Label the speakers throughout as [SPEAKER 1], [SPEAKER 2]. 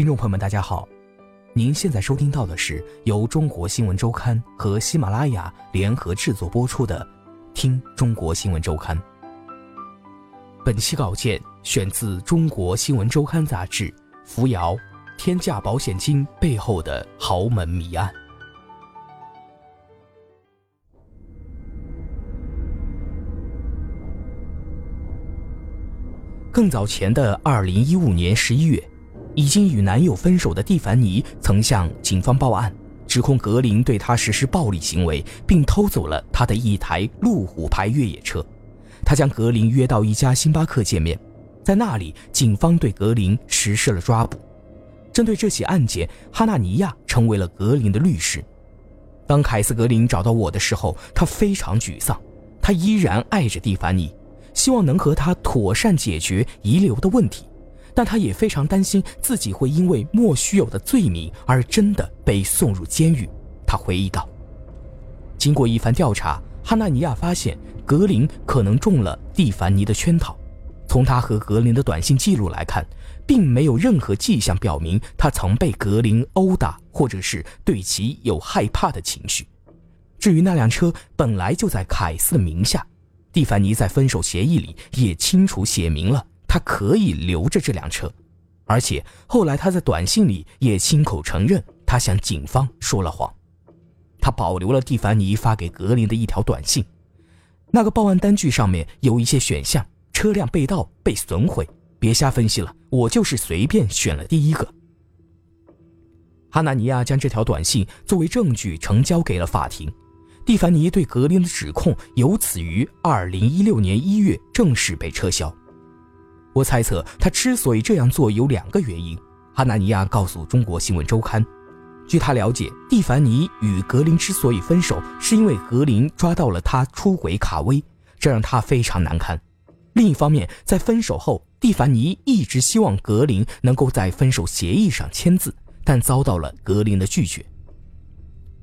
[SPEAKER 1] 听众朋友们，大家好，您现在收听到的是由中国新闻周刊和喜马拉雅联合制作播出的《听中国新闻周刊》。本期稿件选自《中国新闻周刊》杂志，扶摇。天价保险金背后的豪门谜案。更早前的二零一五年十一月，已经与男友分手的蒂凡尼曾向警方报案，指控格林对她实施暴力行为，并偷走了他的一台路虎牌越野车。他将格林约到一家星巴克见面，在那里，警方对格林实施了抓捕。针对这起案件，哈纳尼亚成为了格林的律师。当凯斯格林找到我的时候，他非常沮丧。他依然爱着蒂凡尼，希望能和他妥善解决遗留的问题，但他也非常担心自己会因为莫须有的罪名而真的被送入监狱。他回忆道：“经过一番调查，哈纳尼亚发现格林可能中了蒂凡尼的圈套。从他和格林的短信记录来看。”并没有任何迹象表明他曾被格林殴打，或者是对其有害怕的情绪。至于那辆车本来就在凯斯的名下，蒂凡尼在分手协议里也清楚写明了他可以留着这辆车，而且后来他在短信里也亲口承认他向警方说了谎。他保留了蒂凡尼发给格林的一条短信，那个报案单据上面有一些选项：车辆被盗、被损毁。别瞎分析了，我就是随便选了第一个。哈纳尼亚将这条短信作为证据呈交给了法庭，蒂凡尼对格林的指控由此于二零一六年一月正式被撤销。我猜测他之所以这样做有两个原因。哈纳尼亚告诉中国新闻周刊，据他了解，蒂凡尼与格林之所以分手，是因为格林抓到了他出轨卡威，这让他非常难堪。另一方面，在分手后，蒂凡尼一直希望格林能够在分手协议上签字，但遭到了格林的拒绝。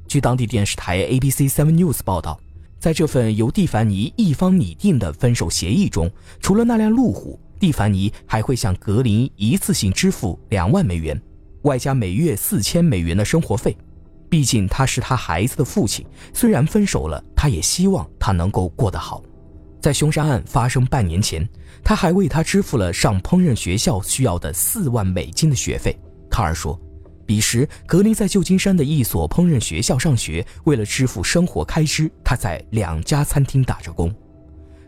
[SPEAKER 1] 据当地电视台 ABC Seven News 报道，在这份由蒂凡尼一方拟定的分手协议中，除了那辆路虎，蒂凡尼还会向格林一次性支付两万美元，外加每月四千美元的生活费。毕竟他是他孩子的父亲，虽然分手了，他也希望他能够过得好。在凶杀案发生半年前，他还为他支付了上烹饪学校需要的四万美金的学费。卡尔说，彼时格林在旧金山的一所烹饪学校上学，为了支付生活开支，他在两家餐厅打着工。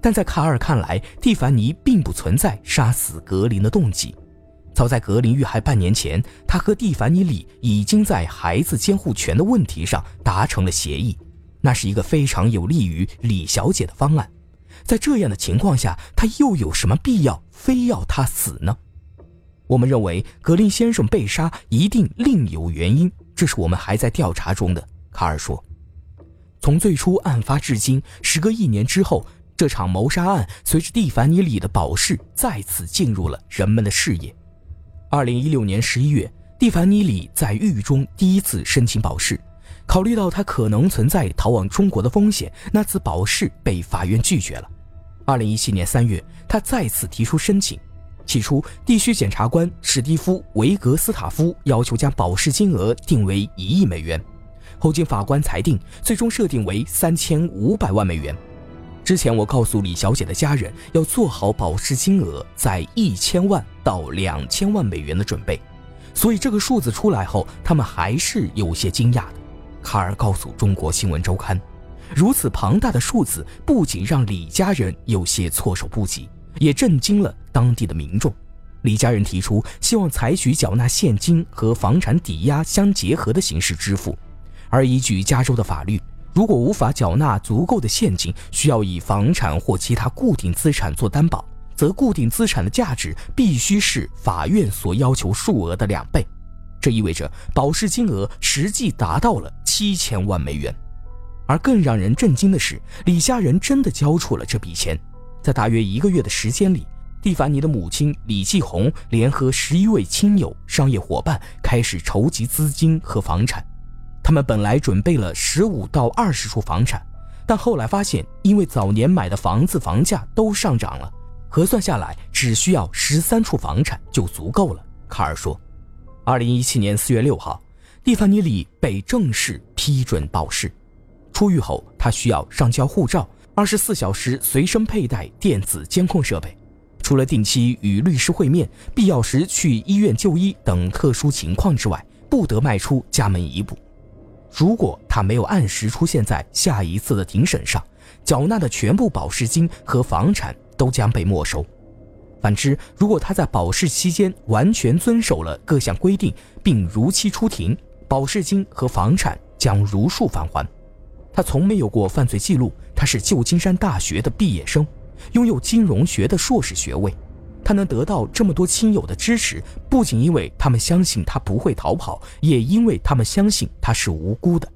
[SPEAKER 1] 但在卡尔看来，蒂凡尼并不存在杀死格林的动机。早在格林遇害半年前，他和蒂凡尼里已经在孩子监护权的问题上达成了协议，那是一个非常有利于李小姐的方案。在这样的情况下，他又有什么必要非要他死呢？我们认为格林先生被杀一定另有原因，这是我们还在调查中的。卡尔说：“从最初案发至今，时隔一年之后，这场谋杀案随着蒂凡尼里的保释再次进入了人们的视野。二零一六年十一月，蒂凡尼里在狱中第一次申请保释。”考虑到他可能存在逃往中国的风险，那次保释被法院拒绝了。二零一七年三月，他再次提出申请。起初，地区检察官史蒂夫·维格斯塔夫要求将保释金额定为一亿美元，后经法官裁定，最终设定为三千五百万美元。之前我告诉李小姐的家人要做好保释金额在一千万到两千万美元的准备，所以这个数字出来后，他们还是有些惊讶的。卡尔告诉中国新闻周刊，如此庞大的数字不仅让李家人有些措手不及，也震惊了当地的民众。李家人提出希望采取缴纳现金和房产抵押相结合的形式支付，而依据加州的法律，如果无法缴纳足够的现金，需要以房产或其他固定资产做担保，则固定资产的价值必须是法院所要求数额的两倍。这意味着保释金额实际达到了七千万美元。而更让人震惊的是，李家人真的交出了这笔钱。在大约一个月的时间里，蒂凡尼的母亲李继红联合十一位亲友、商业伙伴开始筹集资金和房产。他们本来准备了十五到二十处房产，但后来发现，因为早年买的房子房价都上涨了，核算下来只需要十三处房产就足够了。卡尔说：“二零一七年四月六号，蒂凡尼里被正式批准保释。出狱后，他需要上交护照，二十四小时随身佩戴电子监控设备，除了定期与律师会面、必要时去医院就医等特殊情况之外，不得迈出家门一步。”如果他没有按时出现在下一次的庭审上，缴纳的全部保释金和房产都将被没收。反之，如果他在保释期间完全遵守了各项规定，并如期出庭，保释金和房产将如数返还。他从没有过犯罪记录，他是旧金山大学的毕业生，拥有金融学的硕士学位。他能得到这么多亲友的支持，不仅因为他们相信他不会逃跑，也因为他们相信他是无辜的。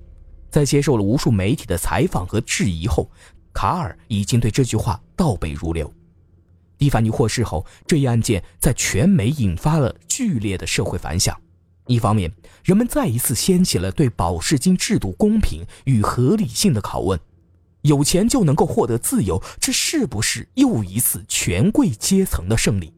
[SPEAKER 1] 在接受了无数媒体的采访和质疑后，卡尔已经对这句话倒背如流。蒂凡尼获释后，这一案件在全美引发了剧烈的社会反响。一方面，人们再一次掀起了对保释金制度公平与合理性的拷问。有钱就能够获得自由，这是不是又一次权贵阶层的胜利？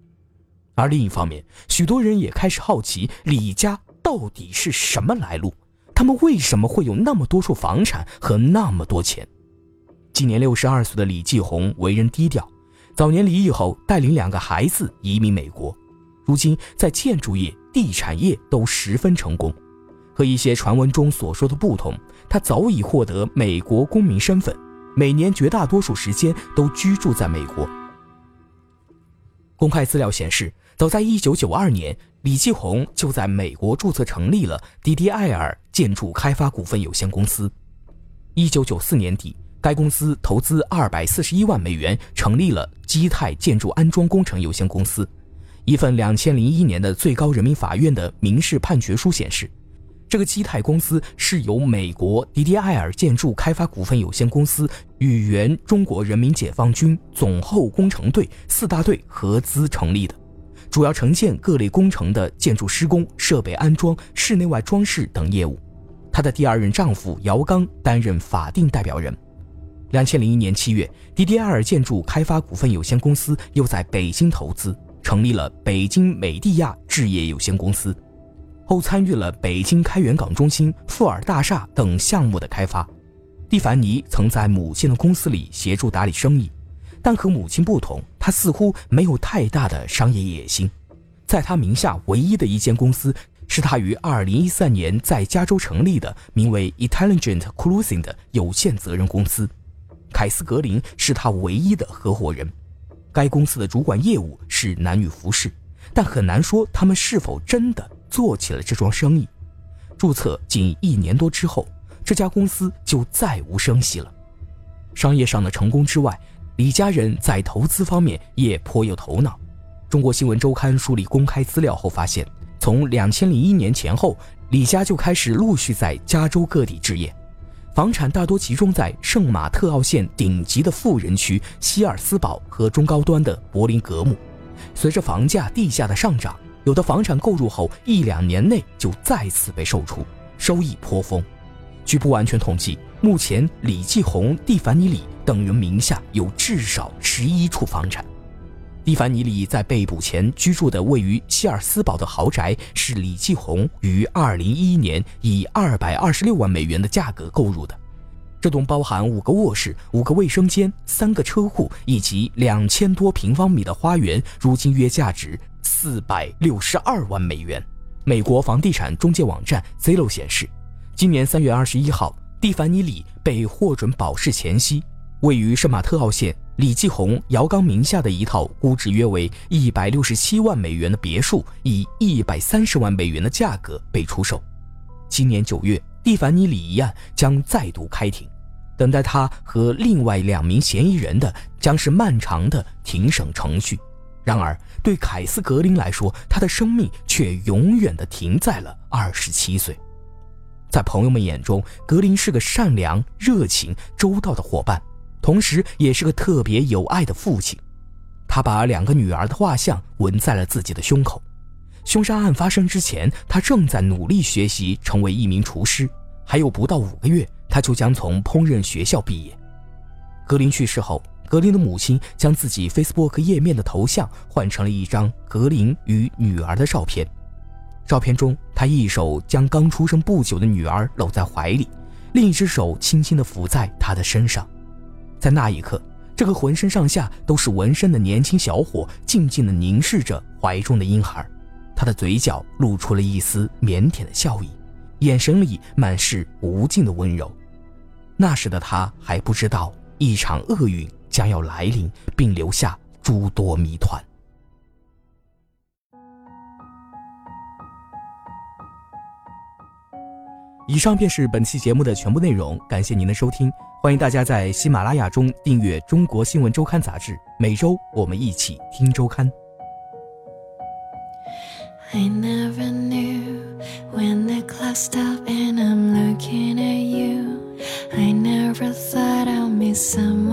[SPEAKER 1] 而另一方面，许多人也开始好奇李家到底是什么来路，他们为什么会有那么多处房产和那么多钱？今年六十二岁的李继红为人低调，早年离异后带领两个孩子移民美国，如今在建筑业、地产业都十分成功。和一些传闻中所说的不同，他早已获得美国公民身份。每年绝大多数时间都居住在美国。公开资料显示，早在1992年，李继红就在美国注册成立了迪迪艾尔建筑开发股份有限公司。1994年底，该公司投资241万美元成立了基泰建筑安装工程有限公司。一份2001年的最高人民法院的民事判决书显示。这个基泰公司是由美国迪迪埃尔建筑开发股份有限公司与原中国人民解放军总后工程队四大队合资成立的，主要承建各类工程的建筑施工、设备安装、室内外装饰等业务。她的第二任丈夫姚刚担任法定代表人。两千零一年七月，迪迪埃尔建筑开发股份有限公司又在北京投资，成立了北京美地亚置业有限公司。后参与了北京开元港中心、富尔大厦等项目的开发。蒂凡尼曾在母亲的公司里协助打理生意，但和母亲不同，他似乎没有太大的商业野心。在他名下唯一的一间公司是他于2013年在加州成立的名为 Intelligent Cruising 的有限责任公司。凯斯格林是他唯一的合伙人。该公司的主管业务是男女服饰，但很难说他们是否真的。做起了这桩生意，注册仅一年多之后，这家公司就再无声息了。商业上的成功之外，李家人在投资方面也颇有头脑。中国新闻周刊梳理公开资料后发现，从两千零一年前后，李家就开始陆续在加州各地置业，房产大多集中在圣马特奥县顶级的富人区希尔斯堡和中高端的柏林格姆。随着房价地价的上涨。有的房产购入后一两年内就再次被售出，收益颇丰。据不完全统计，目前李继红、蒂凡尼里等人名下有至少十一处房产。蒂凡尼里在被捕前居住的位于希尔斯堡的豪宅，是李继红于二零一一年以二百二十六万美元的价格购入的。这栋包含五个卧室、五个卫生间、三个车库以及两千多平方米的花园，如今约价值。四百六十二万美元。美国房地产中介网站 Zillow 显示，今年三月二十一号，蒂凡尼里被获准保释前夕，位于圣马特奥县李继红、姚刚名下的一套估值约为一百六十七万美元的别墅，以一百三十万美元的价格被出售。今年九月，蒂凡尼里一案将再度开庭，等待他和另外两名嫌疑人的将是漫长的庭审程序。
[SPEAKER 2] 然而，对凯斯·格林来说，他的生命却永远的停在了二十七岁。在朋友们眼中，格林是个善良、热情、周到的伙伴，同时也是个特别有爱的父亲。他把两个女儿的画像纹在了自己的胸口。凶杀案发生之前，他正在努力学习成为一名厨师，还有不到五个月，他就将从烹饪学校毕业。格林去世后，格林的母亲将自己 Facebook 页面的头像换成了一张格林与女儿的照片。照片中，他一手将刚出生不久的女儿搂在怀里，另一只手轻轻地抚在她的身上。在那一刻，这个浑身上下都是纹身的年轻小伙静静地凝视着怀中的婴孩。他的嘴角露出了一丝腼腆的笑意，眼神里满是无尽的温柔。那时的他还不知道一场厄运将要来临，并留下诸多谜团。以上便是本期节目的全部内容，感谢您的收听，欢迎大家在喜马拉雅中订阅《中国新闻周刊》杂志，每周我们一起听周刊。I never knew when the clock stopped and I'm looking at you. some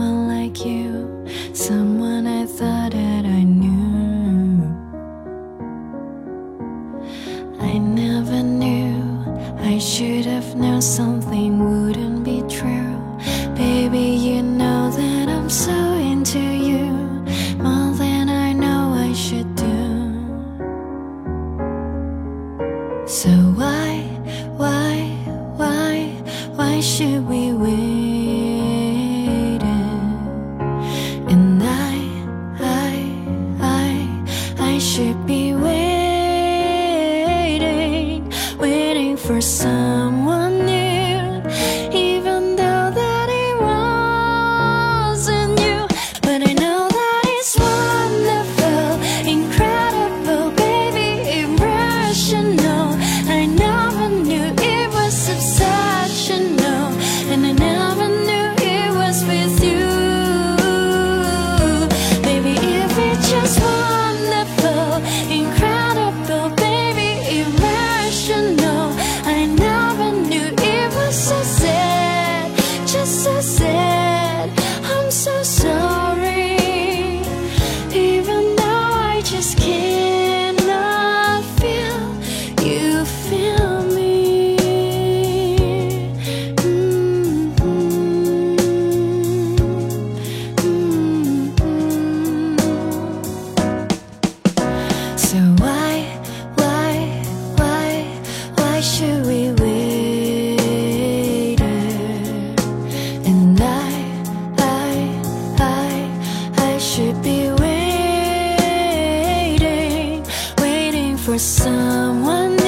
[SPEAKER 2] for someone